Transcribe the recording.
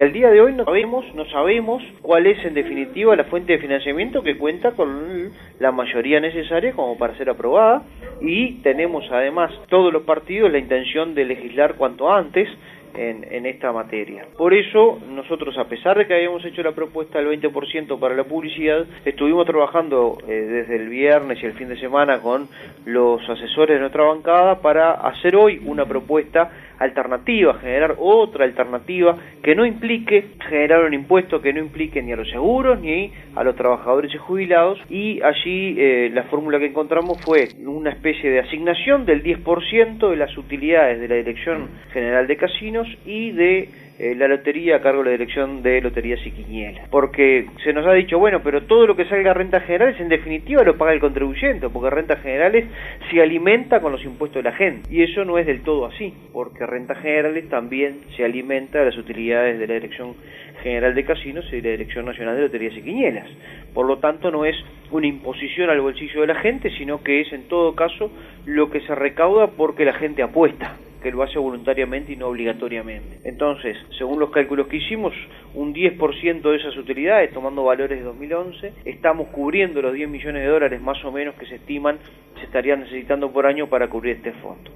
El día de hoy no sabemos, no sabemos cuál es en definitiva la fuente de financiamiento que cuenta con la mayoría necesaria como para ser aprobada y tenemos además todos los partidos la intención de legislar cuanto antes en, esta materia. Por eso, nosotros, a pesar de que habíamos hecho la propuesta del 20% para la publicidad, estuvimos trabajando eh, desde el viernes y el fin de semana con los asesores de nuestra bancada para hacer hoy una propuesta alternativa, generar otra alternativa que no implique generar un impuesto que no implique ni a los seguros ni a los trabajadores y jubilados. Y allí eh, la fórmula que encontramos fue una especie de asignación del 10% de las utilidades de la Dirección General de Casinos y de eh, la lotería a cargo de la dirección de Loterías y Quinielas. Porque se nos ha dicho, bueno, pero todo lo que salga a rentas generales en definitiva lo paga el contribuyente, porque rentas generales se alimenta con los impuestos de la gente. Y eso no es del todo así, porque rentas generales también se alimenta de las utilidades de la Dirección General de Casinos y de la Dirección Nacional de Loterías y Quinielas. Por lo tanto, no es una imposición al bolsillo de la gente, sino que es en todo caso lo que se recauda porque la gente apuesta que lo hace voluntariamente y no obligatoriamente. Entonces, según los cálculos que hicimos, un 10% de esas utilidades, tomando valores de 2011, estamos cubriendo los 10 millones de dólares más o menos que se estiman se estarían necesitando por año para cubrir este fondo.